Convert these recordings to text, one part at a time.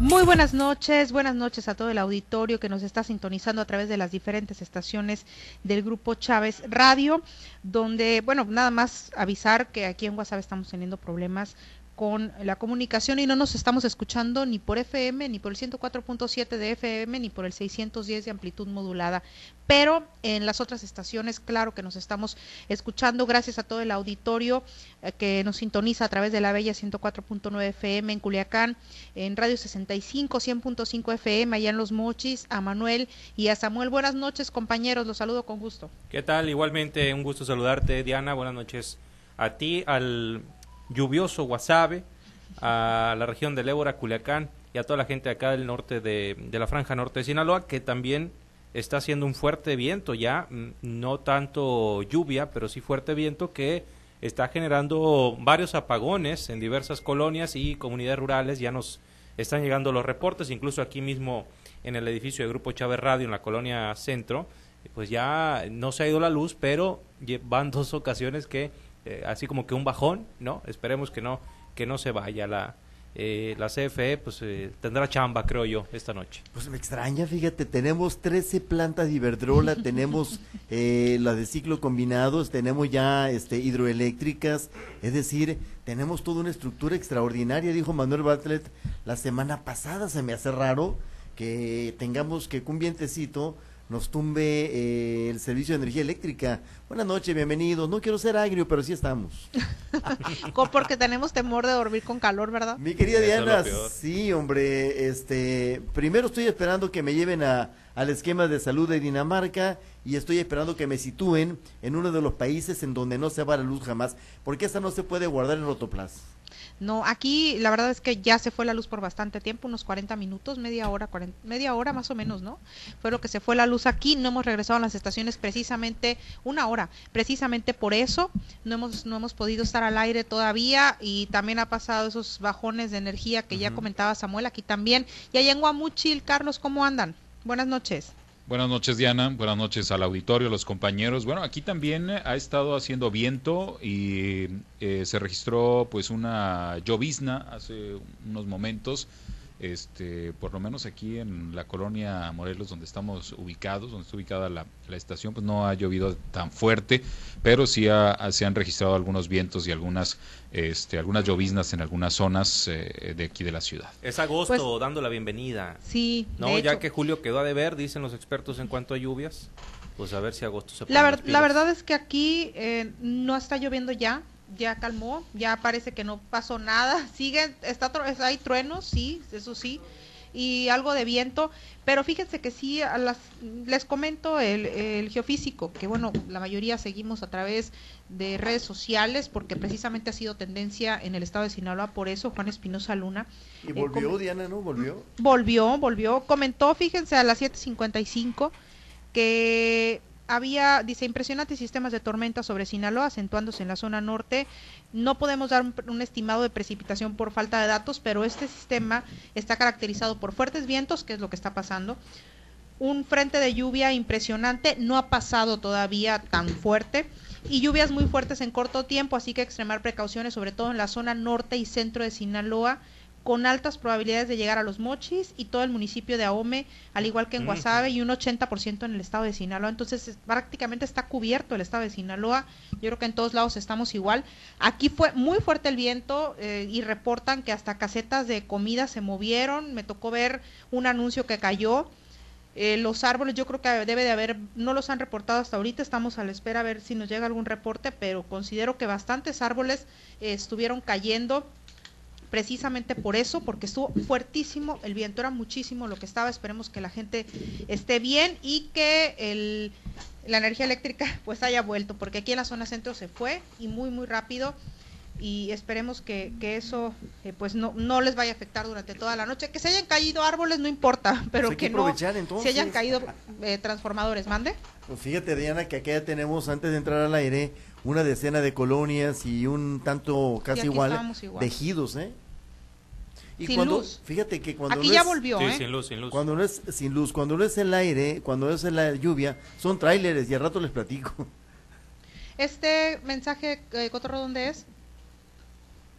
Muy buenas noches, buenas noches a todo el auditorio que nos está sintonizando a través de las diferentes estaciones del grupo Chávez Radio, donde, bueno, nada más avisar que aquí en WhatsApp estamos teniendo problemas con la comunicación y no nos estamos escuchando ni por FM, ni por el 104.7 de FM, ni por el 610 de amplitud modulada. Pero en las otras estaciones, claro que nos estamos escuchando gracias a todo el auditorio eh, que nos sintoniza a través de la Bella 104.9 FM en Culiacán, en Radio 65, 100.5 FM allá en Los Mochis, a Manuel y a Samuel. Buenas noches, compañeros, los saludo con gusto. ¿Qué tal? Igualmente, un gusto saludarte, Diana. Buenas noches a ti, al lluvioso Guasave, a la región del Ébora, Culiacán y a toda la gente acá del norte de, de la franja norte de Sinaloa, que también está haciendo un fuerte viento ya, mm, no tanto lluvia, pero sí fuerte viento que está generando varios apagones en diversas colonias y comunidades rurales. Ya nos están llegando los reportes, incluso aquí mismo en el edificio de Grupo Chávez Radio en la colonia Centro, pues ya no se ha ido la luz, pero van dos ocasiones que eh, así como que un bajón, ¿no? Esperemos que no, que no se vaya la, eh, la CFE pues eh, tendrá chamba, creo yo, esta noche. Pues me extraña, fíjate, tenemos 13 plantas de Iberdrola, tenemos eh, las de ciclo combinados, tenemos ya este, hidroeléctricas, es decir, tenemos toda una estructura extraordinaria, dijo Manuel Bartlett la semana pasada, se me hace raro que tengamos que un vientecito nos tumbe eh, el servicio de energía eléctrica. Buenas noches, bienvenidos. No quiero ser agrio, pero sí estamos. Porque tenemos temor de dormir con calor, ¿verdad? Mi querida Diana, sí, hombre, este, primero estoy esperando que me lleven a, al esquema de salud de Dinamarca y estoy esperando que me sitúen en uno de los países en donde no se va la luz jamás, porque esa no se puede guardar en rotoplas. No, aquí la verdad es que ya se fue la luz por bastante tiempo, unos 40 minutos, media hora, media hora más o menos, ¿no? Fue lo que se fue la luz aquí, no hemos regresado a las estaciones precisamente una hora, precisamente por eso no hemos no hemos podido estar al aire todavía y también ha pasado esos bajones de energía que ya comentaba Samuel aquí también. Y allá en Guamuchil, Carlos, ¿cómo andan? Buenas noches. Buenas noches, Diana. Buenas noches al auditorio, a los compañeros. Bueno, aquí también ha estado haciendo viento y eh, se registró pues una llovizna hace unos momentos este, por lo menos aquí en la colonia Morelos, donde estamos ubicados, donde está ubicada la, estación, pues no ha llovido tan fuerte, pero sí se han registrado algunos vientos y algunas, este, algunas lloviznas en algunas zonas eh, de aquí de la ciudad. Es agosto pues, dando la bienvenida. Sí. No, ya que julio quedó a deber, dicen los expertos en cuanto a lluvias. Pues a ver si agosto se la, la verdad es que aquí eh, no está lloviendo ya, ya calmó, ya parece que no pasó nada, sigue, está, hay truenos, sí, eso sí, y algo de viento, pero fíjense que sí, a las, les comento el, el, geofísico, que bueno, la mayoría seguimos a través de redes sociales, porque precisamente ha sido tendencia en el estado de Sinaloa, por eso Juan Espinosa Luna. Y volvió, Diana, ¿no? Volvió. Volvió, volvió, comentó, fíjense, a las 7.55, que había, dice, impresionantes sistemas de tormenta sobre Sinaloa, acentuándose en la zona norte. No podemos dar un, estimado de precipitación por falta de datos, pero este sistema está caracterizado por fuertes vientos, que es lo que está pasando. Un frente de lluvia impresionante, no ha pasado todavía tan fuerte. Y lluvias muy fuertes en corto tiempo, así que extremar precauciones, sobre todo en la zona norte y centro de Sinaloa con altas probabilidades de llegar a los Mochis y todo el municipio de Ahome, al igual que en Guasave y un 80% en el estado de Sinaloa. Entonces prácticamente está cubierto el estado de Sinaloa. Yo creo que en todos lados estamos igual. Aquí fue muy fuerte el viento eh, y reportan que hasta casetas de comida se movieron. Me tocó ver un anuncio que cayó. Eh, los árboles yo creo que debe de haber, no los han reportado hasta ahorita, estamos a la espera a ver si nos llega algún reporte, pero considero que bastantes árboles eh, estuvieron cayendo precisamente por eso, porque estuvo fuertísimo el viento, era muchísimo lo que estaba, esperemos que la gente esté bien y que el, la energía eléctrica pues haya vuelto, porque aquí en la zona centro se fue y muy muy rápido y esperemos que, que eso eh, pues no, no les vaya a afectar durante toda la noche. Que se hayan caído árboles no importa, pero pues que, no se hayan caído eh, transformadores. Mande. Pues fíjate Diana que aquí ya tenemos antes de entrar al aire una decena de colonias y un tanto casi igual, de ejidos, ¿eh? Y sin cuando, luz. Fíjate que cuando Aquí no ya es, volvió, ¿eh? sin luz, sin luz. Cuando no es sin luz, cuando no es el aire, cuando no es la lluvia, son tráileres y al rato les platico. Este mensaje, eh, Cotorro, ¿dónde es?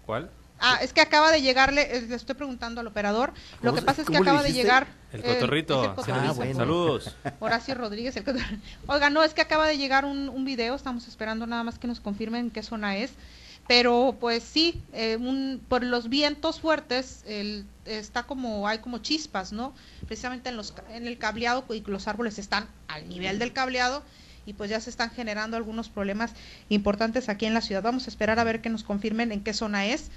¿Cuál? Ah, es que acaba de llegarle, le estoy preguntando al operador. Lo ¿Cómo que pasa es que acaba de llegar. El eh, cotorrito. es el cotorrito. Ah, bueno. Saludos. Horacio Rodríguez. El cotorrito. Oiga, no, es que acaba de llegar un, un video. Estamos esperando nada más que nos confirmen qué zona es. Pero pues sí, eh, un- por los vientos fuertes el, está como, hay como chispas, ¿no? Precisamente en, los, ca- en el cableado y los árboles están al nivel del cableado y pues ya se están generando algunos problemas importantes aquí en la ciudad. Vamos a esperar a ver que nos confirmen en qué zona es.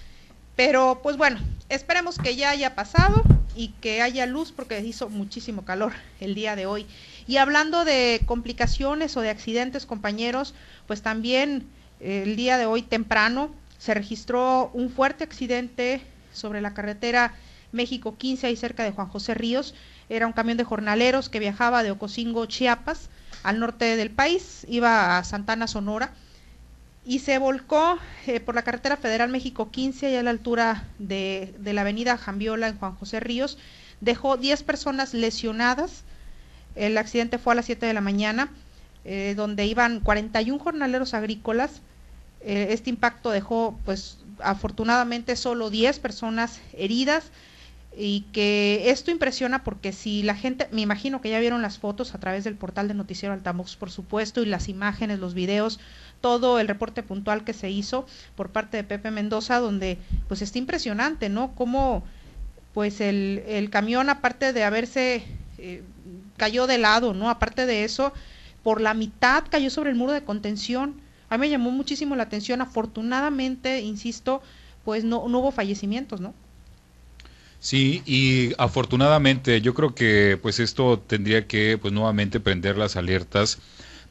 Pero pues bueno, esperemos que ya haya pasado y que haya luz porque hizo muchísimo calor el día de hoy. Y hablando de complicaciones o de accidentes, compañeros, pues también eh, el día de hoy temprano se registró un fuerte accidente sobre la carretera México 15 ahí cerca de Juan José Ríos. Era un camión de jornaleros que viajaba de Ocosingo, Chiapas, al norte del país, iba a Santana, Sonora y se volcó eh, por la carretera federal México 15 allá a la altura de, de la avenida Jambiola en Juan José Ríos. Dejó 10 personas lesionadas. El accidente fue a las 7 de la mañana, eh, donde iban 41 jornaleros agrícolas. Eh, este impacto dejó, pues, afortunadamente solo 10 personas heridas y que esto impresiona porque si la gente, me imagino que ya vieron las fotos a través del portal de Noticiero Altavoz, por supuesto, y las imágenes, los videos, todo el reporte puntual que se hizo por parte de Pepe Mendoza, donde pues está impresionante, ¿no? Cómo pues el, el camión, aparte de haberse, eh, cayó de lado, ¿no? Aparte de eso, por la mitad cayó sobre el muro de contención. A mí me llamó muchísimo la atención, afortunadamente, insisto, pues no, no hubo fallecimientos, ¿no? Sí, y afortunadamente yo creo que pues esto tendría que pues nuevamente prender las alertas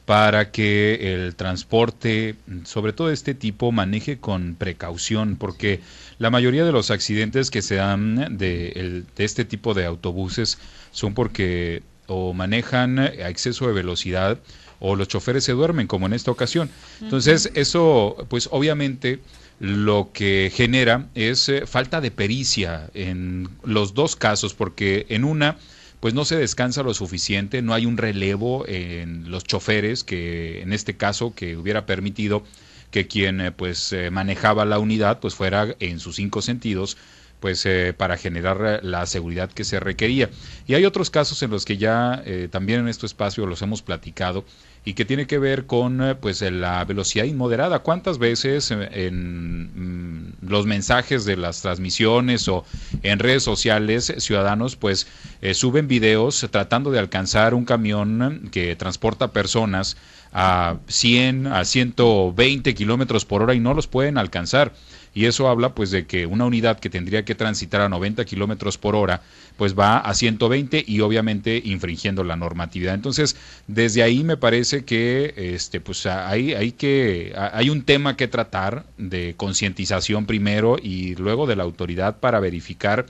para que el transporte, sobre todo este tipo, maneje con precaución, porque la mayoría de los accidentes que se dan de, el- de este tipo de autobuses son porque o manejan a exceso de velocidad o los choferes se duermen, como en esta ocasión. Entonces, eso, pues obviamente lo que genera es eh, falta de pericia en los dos casos, porque en una, pues no se descansa lo suficiente, no hay un relevo en los choferes, que en este caso que hubiera permitido que quien eh, pues eh, manejaba la unidad pues fuera en sus cinco sentidos pues eh, para generar eh, la seguridad que se requería. Y hay otros casos en los que ya también en este espacio los hemos platicado y que tiene que ver con eh, pues eh, la velocidad inmoderada. ¿Cuántas veces eh, en mm, los mensajes de las transmisiones o en redes sociales ciudadanos pues suben videos tratando de alcanzar un camión que transporta personas a 100, a 120 kilómetros por hora y no los pueden alcanzar? Y eso habla pues de que una unidad que tendría que transitar a 90 kilómetros por hora pues va a 120 y obviamente infringiendo la normatividad. Entonces desde ahí me parece que este pues hay hay que hay un tema que tratar de concientización primero y luego de la autoridad para verificar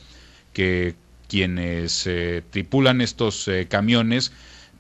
que quienes eh, tripulan estos eh, camiones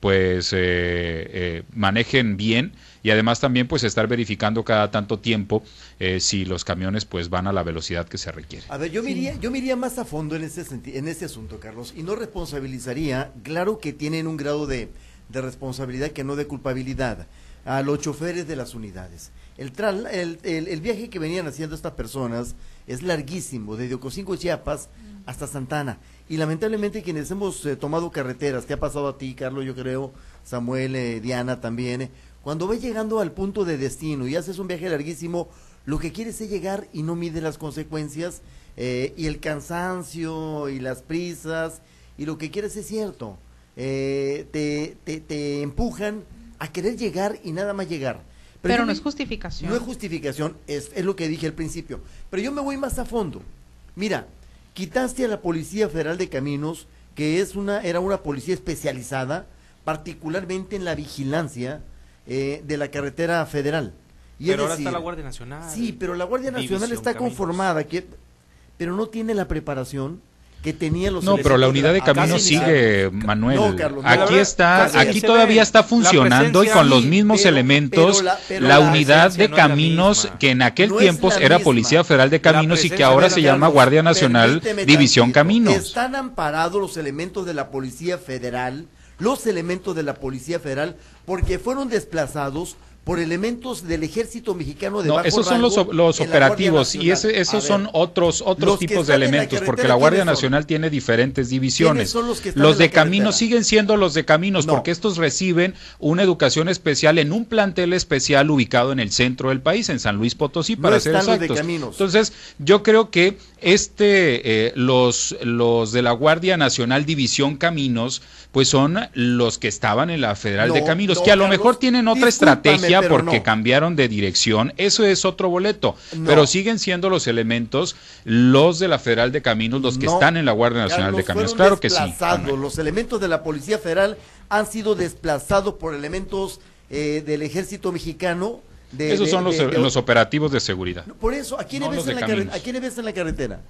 pues eh, eh, manejen bien y además también pues estar verificando cada tanto tiempo eh, si los camiones pues van a la velocidad que se requiere. A ver, yo me, iría, yo más a fondo en ese, senti- en ese asunto, Carlos, y no responsabilizaría, claro que tienen un grado de, de responsabilidad que no de culpabilidad, a los choferes de las unidades. El, tral- el, el- el viaje que venían haciendo estas personas es larguísimo, desde Ocosingo, Chiapas, hasta Santana. Y lamentablemente quienes hemos eh, tomado carreteras, te ha pasado a ti, Carlos, yo creo, Samuel, eh, Diana también, eh, cuando vas llegando al punto de destino y haces un viaje larguísimo, lo que quieres es llegar y no mide las consecuencias eh, y el cansancio y las prisas y lo que quieres es cierto. Eh, te, te, te empujan a querer llegar y nada más llegar. Pero, no me- es justificación. no es justificación, es, es lo que dije al principio. Pero yo me voy más a fondo. Mira, quitaste a la Policía Federal de Caminos, que es una, era una policía especializada, particularmente en la vigilancia eh, de la carretera federal. Y es Pero ahora decir, está la Guardia Nacional. Sí, pero la Guardia Nacional está conformada, que, pero no tiene la preparación que tenía los No, pero la unidad de sí, sigue, Manuel. no, Carlos, no, aquí verdad, está, aquí todavía está funcionando y con los mismos pero- elementos pero la- pero la la unidad de no caminos que en aquel tiempo era misma. Policía Federal de Caminos y que ahora se la- llama Guardia Nacional División. Caminos. Están amparados los elementos de la Policía Federal, los elementos de la Policía Federal, porque fueron desplazados por elementos del ejército mexicano de no, bajo esos son los, los operativos y ese, esos ver, son otros otros tipos de la elementos porque la Guardia. Nacional tiene diferentes divisiones. son los que de caminos siguen siendo los de caminos No. porque estos reciben una educación especial en un plantel especial ubicado en el centro del país, en San Luis Potosí, No para ser los de exactos. Entonces, yo creo que este eh, los los de la Guardia Nacional División Caminos pues son los que estaban en la Federal de No, Caminos, no, que a lo mejor tienen otra estrategia porque no. cambiaron de dirección, eso es otro boleto, No. pero siguen siendo los elementos los de la Federal de Caminos, los que No. están en la Guardia Nacional de Caminos. Claro que sí. Manuel. Los elementos de la Policía Federal han sido desplazados por elementos eh, del ejército mexicano. De, Esos de- son los, de- de- los operativos de seguridad. Por eso, ¿a quiénes, ves en la. ¿a quiénes ves en la carretera?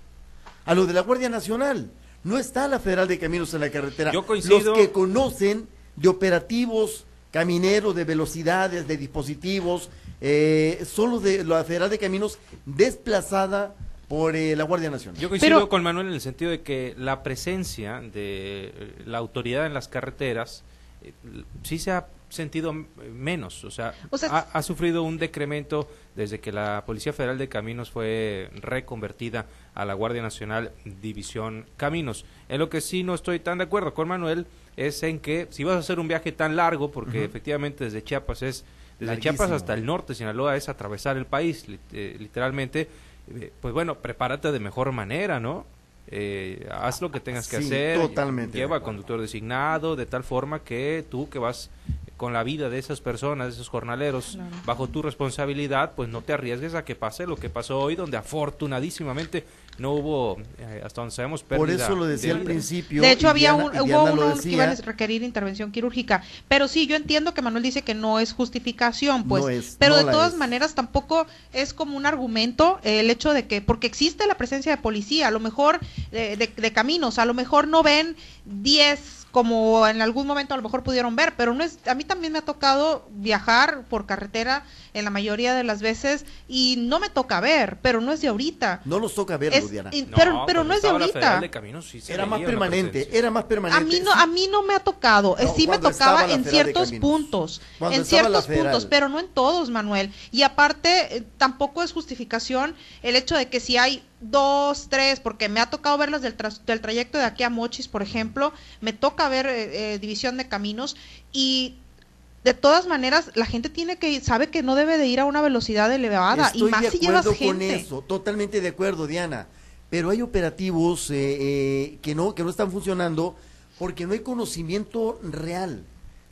A los de la Guardia Nacional. No está la Federal de Caminos en la carretera. Yo coincido- Los que conocen de operativos camineros, de velocidades, de dispositivos, eh, son los de la Federal de Caminos desplazada por eh, la Guardia Nacional. Yo coincido Pero- con Manuel en el sentido de que la presencia de eh, la autoridad en las carreteras eh, sí se ha sentido menos, o sea, O sea, ha, ha sufrido un decremento desde que la Policía Federal de Caminos fue reconvertida a la Guardia Nacional División Caminos. En lo que sí no estoy tan de acuerdo con Manuel es en que si vas a hacer un viaje tan largo, porque efectivamente desde Chiapas es desde Chiapas hasta el norte, Sinaloa es atravesar el país, eh, literalmente. eh, Pues bueno, prepárate de mejor manera, ¿no? Eh, haz lo que tengas que Sí, hacer. totalmente de Lleva conductor designado, de tal forma que tú que vas con la vida de esas personas, de esos jornaleros, Claro. bajo tu responsabilidad, pues no te arriesgues a que pase lo que pasó hoy, donde afortunadísimamente no hubo, eh, hasta donde sabemos, pérdida Por eso lo decía de al principio. De hecho, había Diana- un, y hubo uno que iba a requerir intervención quirúrgica. Pero sí, yo entiendo que Manuel dice que no es justificación, pues. No es, pero no de todas es. maneras tampoco es como un argumento eh, el hecho de que, porque existe la presencia de policía, a lo mejor de, de- de caminos, a lo mejor no ven 10 como en algún momento a lo mejor pudieron ver, pero no es, a mí también me ha tocado viajar por carretera en la mayoría de las veces y no me toca ver, pero no es de ahorita. No nos toca verlo, Es- Diana. y- No, pero pero no es de ahorita. De sí Era más permanente, era más permanente. A mí no, a mí no me ha tocado, No, sí me tocaba en ciertos puntos, Cuando en ciertos puntos, pero no en todos, Manuel. Y aparte, eh, tampoco es justificación el hecho de que si hay dos, tres, porque me ha tocado verlas del, tras- del trayecto de aquí a Mochis, por ejemplo, me toca ver eh, eh, división de caminos y de todas maneras la gente tiene que sabe que no debe de ir a una velocidad elevada y Estoy más de si llevas acuerdo con gente. eso, totalmente de acuerdo, Diana. Pero hay operativos eh, eh, que no que no están funcionando porque no hay conocimiento real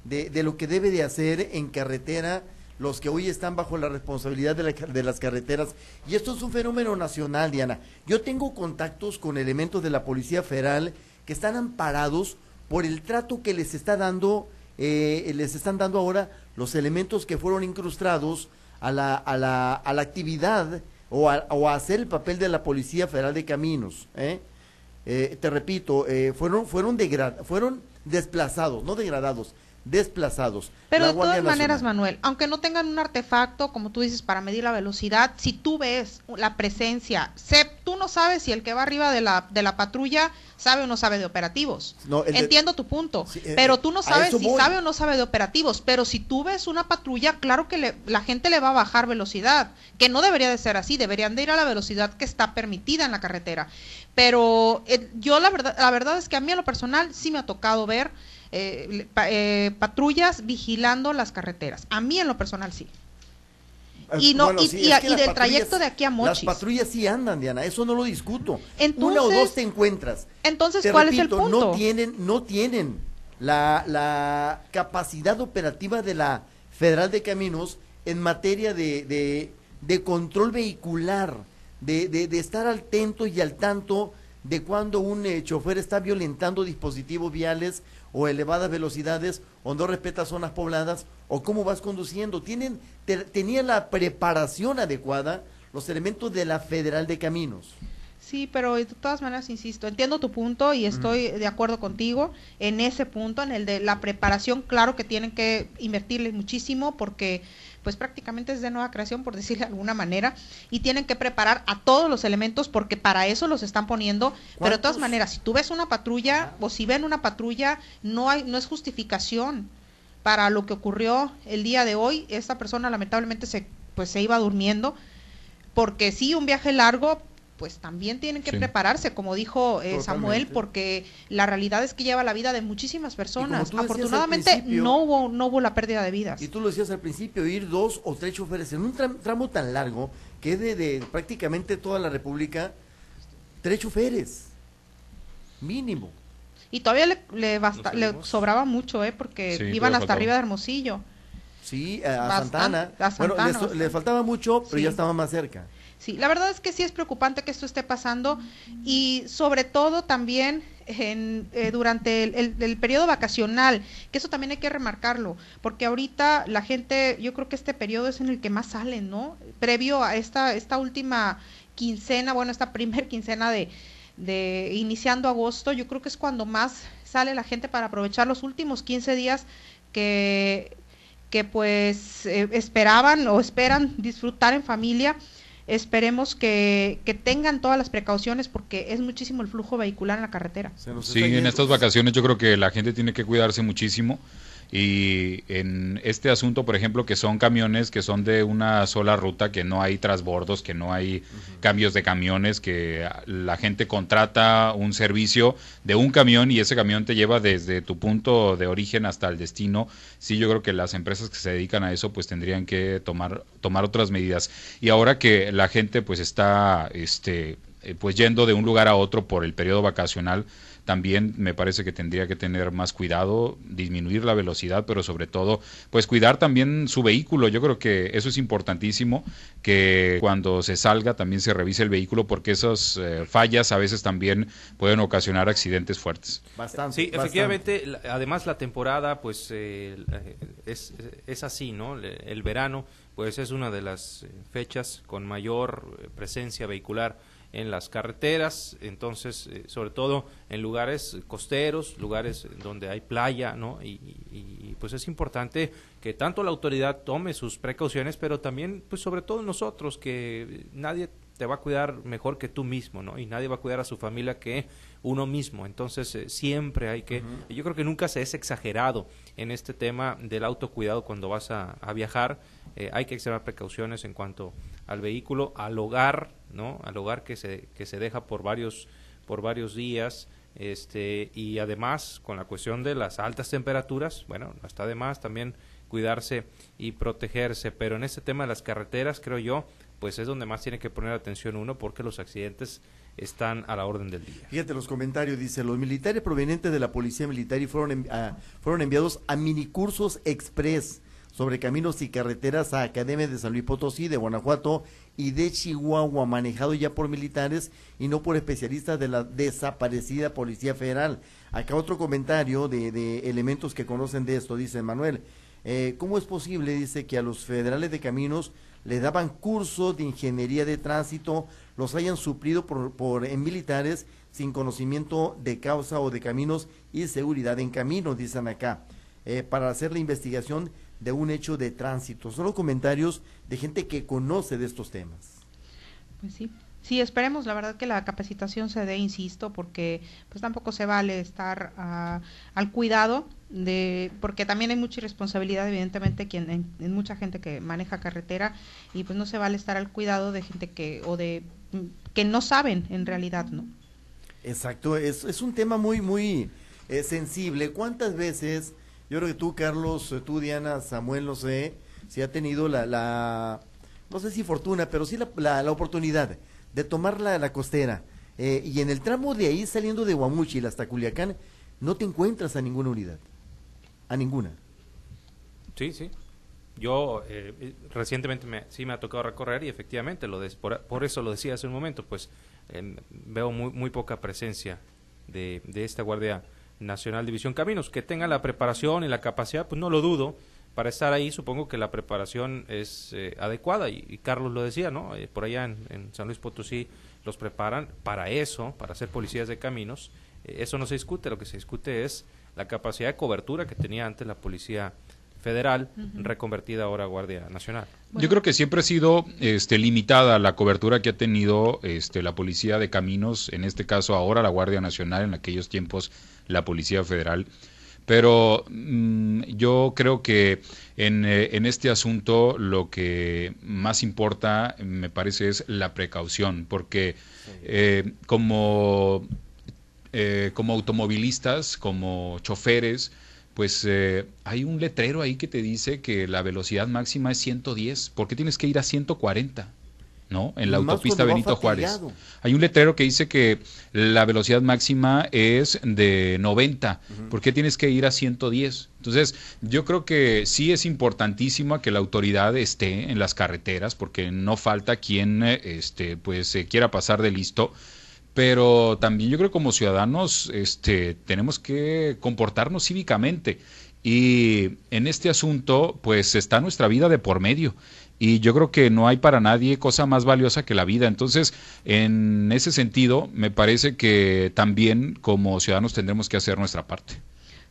de, de lo que debe de hacer en carretera los que hoy están bajo la responsabilidad de, la de las carreteras. Y esto es un fenómeno nacional, Diana. Yo tengo contactos con elementos de la Policía Federal que están amparados por el trato que les está dando, eh, les están dando ahora los elementos que fueron incrustados a la, a la, a la actividad o a, o hacer el papel de la Policía Federal de Caminos. ¿eh? Eh, te repito, eh, fueron, fueron, fueron desplazados, no degradados, desplazados. Pero de todas maneras. Manuel, aunque no tengan un artefacto, como tú dices, para medir la velocidad, si tú ves la presencia, sé, tú no sabes si el que va arriba de la, de la patrulla sabe o no sabe de operativos. No, de- Entiendo tu punto, Sí, eh, pero tú no sabes si voy. sabe o no sabe de operativos. Pero si tú ves una patrulla, claro que le- la gente le va a bajar velocidad, que no debería de ser así, deberían de ir a la velocidad que está permitida en la carretera. Pero eh, yo la verdad, la verdad es que a mí a lo personal sí me ha tocado ver eh, pa- eh, patrullas vigilando las carreteras. A mí en lo personal sí. Y no- y- del trayecto de aquí a Mochis. Las patrullas sí andan, Diana, eso no lo discuto. Entonces- Una o dos te encuentras. Entonces, Te ¿cuál es el punto? No tienen, no tienen la, la capacidad operativa de la Federal de Caminos en materia de, de, de control vehicular, de, de, de estar al atento y al tanto de cuando un eh, chofer está violentando dispositivos viales o elevadas velocidades o no respeta zonas pobladas o cómo vas conduciendo. Tienen, te- tenían la preparación adecuada los elementos de la Federal de Caminos. Sí, pero de todas maneras, insisto, entiendo tu punto y estoy de acuerdo contigo en ese punto, en el de la preparación, claro que tienen que invertirle muchísimo porque pues prácticamente es de nueva creación, por decirlo de alguna manera, y tienen que preparar a todos los elementos porque para eso los están poniendo, pero de todas maneras, si tú ves una patrulla o si ven una patrulla, no hay no es justificación. para lo que ocurrió el día de hoy. Esta persona lamentablemente se pues se iba durmiendo porque sí un viaje largo pues también tienen que Sí. prepararse, como dijo eh, Samuel, porque la realidad es que lleva la vida de muchísimas personas. Afortunadamente no hubo no hubo la pérdida de vidas. Y tú lo decías al principio, ir dos o tres choferes en un tram- tramo tan largo que es de, de prácticamente toda la República, tres choferes, mínimo. Y todavía le, le, basta- le sobraba mucho, ¿eh? porque Sí, iban hasta faltaba. arriba de Hermosillo. Sí, a, Bastante, Santana. a Bueno, Santana, le, so- bastante. le faltaba mucho, pero Sí. ya estaba más cerca. Sí, la verdad es que sí es preocupante que esto esté pasando y sobre todo también en, eh, durante el, periodo vacacional, que eso también hay que remarcarlo, porque ahorita la gente, yo creo que este periodo es en el que más salen, ¿no? Previo a esta, esta última quincena, bueno, esta primer quincena de, de iniciando agosto, yo creo que es cuando más sale la gente para aprovechar los últimos 15 días que que pues eh, esperaban o esperan disfrutar en familia. Esperemos que, que tengan todas las precauciones porque es muchísimo el flujo vehicular en la carretera. Sí, en estas vacaciones yo creo que la gente tiene que cuidarse muchísimo y en este asunto, por ejemplo, que son camiones que son de una sola ruta, que no hay transbordos, que no hay cambios de camiones, que la gente contrata un servicio de un camión y ese camión te lleva desde tu punto de origen hasta el destino. Sí, yo creo que las empresas que se dedican a eso pues tendrían que tomar tomar otras medidas. Y ahora que la gente pues está este eh, pues yendo de un lugar a otro por el periodo vacacional, también me parece que tendría que tener más cuidado, disminuir la velocidad, pero sobre todo, pues cuidar también su vehículo. Yo creo que eso es importantísimo, que cuando se salga también se revise el vehículo, porque esas eh, fallas a veces también pueden ocasionar accidentes fuertes. Bastante. Sí, bastante. efectivamente, además la temporada pues eh, la- es, es así, ¿no? El verano pues es una de las eh, fechas con mayor eh, presencia vehicular en las carreteras, entonces eh, sobre todo en lugares costeros, lugares donde hay playa, ¿no? Y, y- y, pues es importante que tanto la autoridad tome sus precauciones, pero también pues sobre todo nosotros que nadie te va a cuidar mejor que tú mismo, ¿no? Y nadie va a cuidar a su familia que uno mismo. Entonces, eh, siempre hay que, yo creo que nunca se es exagerado en este tema del autocuidado cuando vas a, a viajar. Eh, hay que extremar precauciones en cuanto al vehículo, al hogar, ¿no? Al hogar que se, que se deja por varios, por varios días. Este, y además, con la cuestión de las altas temperaturas, bueno, no está de más también cuidarse y protegerse. Pero en este tema de las carreteras, creo yo, pues es donde más tiene que poner atención uno porque los accidentes están a la orden del día. Fíjate los comentarios, dice, los militares provenientes de la Policía Militar y fueron, envi- a- fueron enviados a minicursos express sobre caminos y carreteras a Academia de San Luis Potosí, de Guanajuato y de Chihuahua, manejado ya por militares y no por especialistas de la desaparecida Policía Federal. Acá otro comentario de, elementos que conocen de esto, dice Manuel. Eh, ¿Cómo es posible, dice, que a los federales de caminos le daban cursos de ingeniería de tránsito, los hayan suplido por, por en militares sin conocimiento de causa o de caminos y seguridad en caminos, dicen acá, eh, para hacer la investigación de un hecho de tránsito? Son los comentarios de gente que conoce de estos temas. Pues sí. Sí, esperemos, la verdad que la capacitación se dé, insisto, porque pues tampoco se vale estar ah, al cuidado de, porque también hay mucha irresponsabilidad, evidentemente, quien, en, en mucha gente que maneja carretera y pues no se vale estar al cuidado de gente que o de mm, que no saben en realidad, ¿no? Exacto, es, es un tema muy, muy eh, sensible. ¿Cuántas veces, yo creo que tú, Carlos, eh, tú, Diana, Samuel, no sé, si ha tenido la, la no sé si fortuna, pero sí la, la, la oportunidad de tomar la, la costera eh, y en el tramo de ahí saliendo de Guamuchil hasta Culiacán, no te encuentras a ninguna unidad, a ninguna. Sí, sí. Yo eh, eh, recientemente me, sí me ha tocado recorrer y efectivamente, lo por, por eso lo decía hace un momento, pues em, veo muy, muy poca presencia de, de esta Guardia Nacional División Caminos. Que tenga la preparación y la capacidad, pues no lo dudo. Para estar ahí supongo que la preparación es eh, adecuada y, Carlos lo decía, ¿no? Eh, por allá en, en San Luis Potosí los preparan para eso, para ser policías de caminos. Eh, eso no se discute, lo que se discute es la capacidad de cobertura que tenía antes la Policía Federal, reconvertida ahora a Guardia Nacional. Yo creo que siempre ha sido este, limitada la cobertura que ha tenido este, la Policía de Caminos, en este caso ahora la Guardia Nacional, en aquellos tiempos la Policía Federal. Pero mm, yo creo que en, eh, en, este asunto lo que más importa, me parece, es la precaución, porque eh, como, eh, como automovilistas, como choferes, pues eh, hay un letrero ahí que te dice que la velocidad máxima es 110. ¿Por qué tienes que ir a 140? ¿no? En la autopista Benito Juárez. Hay un letrero que dice que la velocidad máxima es de 90. ¿Por qué tienes que ir a 110? Entonces, yo creo que sí es importantísimo que la autoridad esté en las carreteras, porque no falta quien este, pues, se quiera pasar de listo. Pero también yo creo que como ciudadanos este, tenemos que comportarnos cívicamente. Y en este asunto, pues está nuestra vida de por medio y yo creo que no hay para nadie cosa más valiosa que la vida. Entonces, en ese sentido, me parece que también como ciudadanos tendremos que hacer nuestra parte.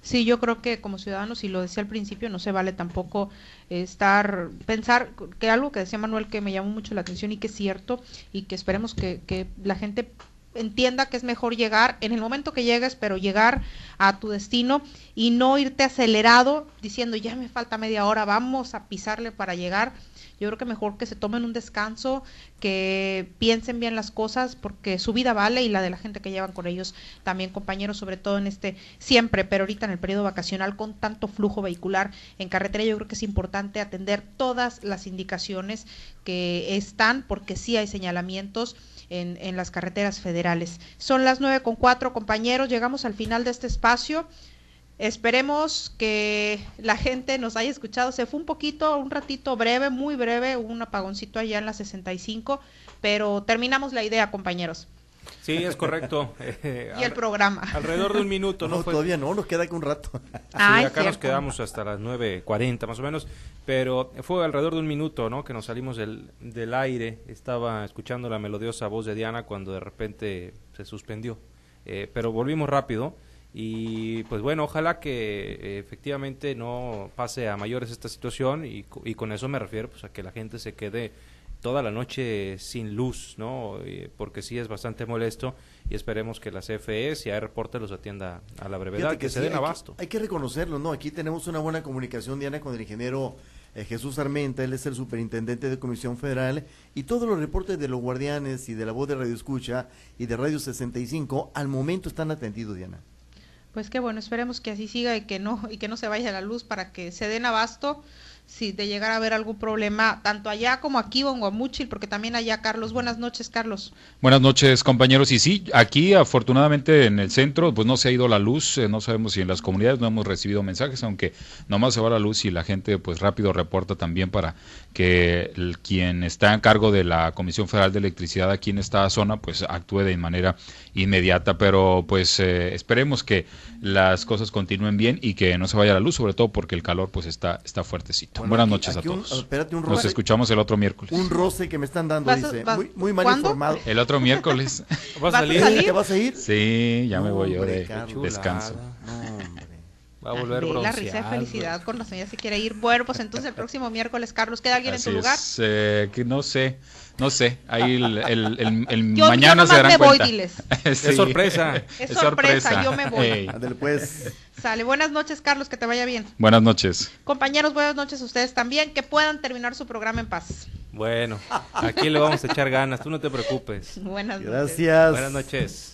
Sí, yo creo que como ciudadanos, y lo decía al principio, no se vale tampoco estar, pensar que algo que decía Manuel que me llamó mucho la atención y que es cierto, y que esperemos que, que la gente entienda que es mejor llegar en el momento que llegues, pero llegar a tu destino y no irte acelerado diciendo ya me falta media hora, vamos a pisarle para llegar yo creo que mejor que se tomen un descanso, que piensen bien las cosas, porque su vida vale y la de la gente que llevan con ellos también, compañeros, sobre todo en este, siempre, pero ahorita en el periodo vacacional con tanto flujo vehicular en carretera, yo creo que es importante atender todas las indicaciones que están, porque sí hay señalamientos. En, en, las carreteras federales. Son las nueve con cuatro compañeros, llegamos al final de este espacio. Esperemos que la gente nos haya escuchado. Se fue un poquito, un ratito breve, muy breve, un apagoncito allá en la 65, pero terminamos la idea, compañeros. Sí, es correcto. y el programa. Alrededor de un minuto, ¿no? todavía no, nos queda que un rato. sí, acá nos quedamos hasta las 9.40 más o menos, pero fue alrededor de un minuto, ¿no? Que nos salimos del, del aire. Estaba escuchando la melodiosa voz de Diana cuando de repente se suspendió. Eh, pero volvimos rápido. Y pues bueno, ojalá que eh, efectivamente no pase a mayores esta situación y, y, con eso me refiero pues a que la gente se quede toda la noche sin luz, ¿no? porque sí es bastante molesto y esperemos que la CFE, si hay reporte, los atienda a la brevedad, que, se den abasto. hay que reconocerlo, ¿no? Aquí tenemos una buena comunicación, Diana, con el ingeniero eh, Jesús Armenta, él es el superintendente de Comisión Federal, y todos los reportes de los guardianes y de la voz de Radio Escucha y de Radio 65 al momento están atendidos, Diana. Pues qué bueno, esperemos que así siga y que no y que no se vaya la luz para que se den abasto si de llegar a haber algún problema, tanto allá como aquí en Guamuchil, porque también allá, Carlos. Buenas noches, Carlos. Buenas noches, compañeros. Y sí, aquí afortunadamente en el centro, pues no se ha ido la luz, eh, no sabemos si en las comunidades no hemos recibido mensajes, aunque nomás se va la luz y la gente pues rápido reporta también para que quien está en cargo de la Comisión Federal de Electricidad aquí en esta zona pues actúe de manera inmediata, pero pues eh, esperemos que las cosas continúen bien y que no se vaya la luz, sobre todo porque el calor pues está, está fuertecito. Buenas noches a todos. Nos escuchamos el otro miércoles. Un roce que me están dando, dice. muy, mal informado. El otro miércoles. ¿Vas a salir? ¿Te vas a ir? Sí, ya me voy yo de descanso. Va a volver La risa de felicidad con la señora se quiere ir. Bueno, pues entonces el próximo miércoles, Carlos, ¿queda alguien en tu lugar? Eh, que no sé. No sé, ahí el, el, el, mañana se darán me cuenta. Voy, diles. Es sorpresa. Es, sorpresa, yo me voy. pues. Sale, buenas noches Carlos, que te vaya bien. Buenas noches. Compañeros, buenas noches a ustedes también, que puedan terminar su programa en paz. Bueno, aquí le vamos a echar ganas, tú no te preocupes. Buenas noches. Gracias. Buenas noches.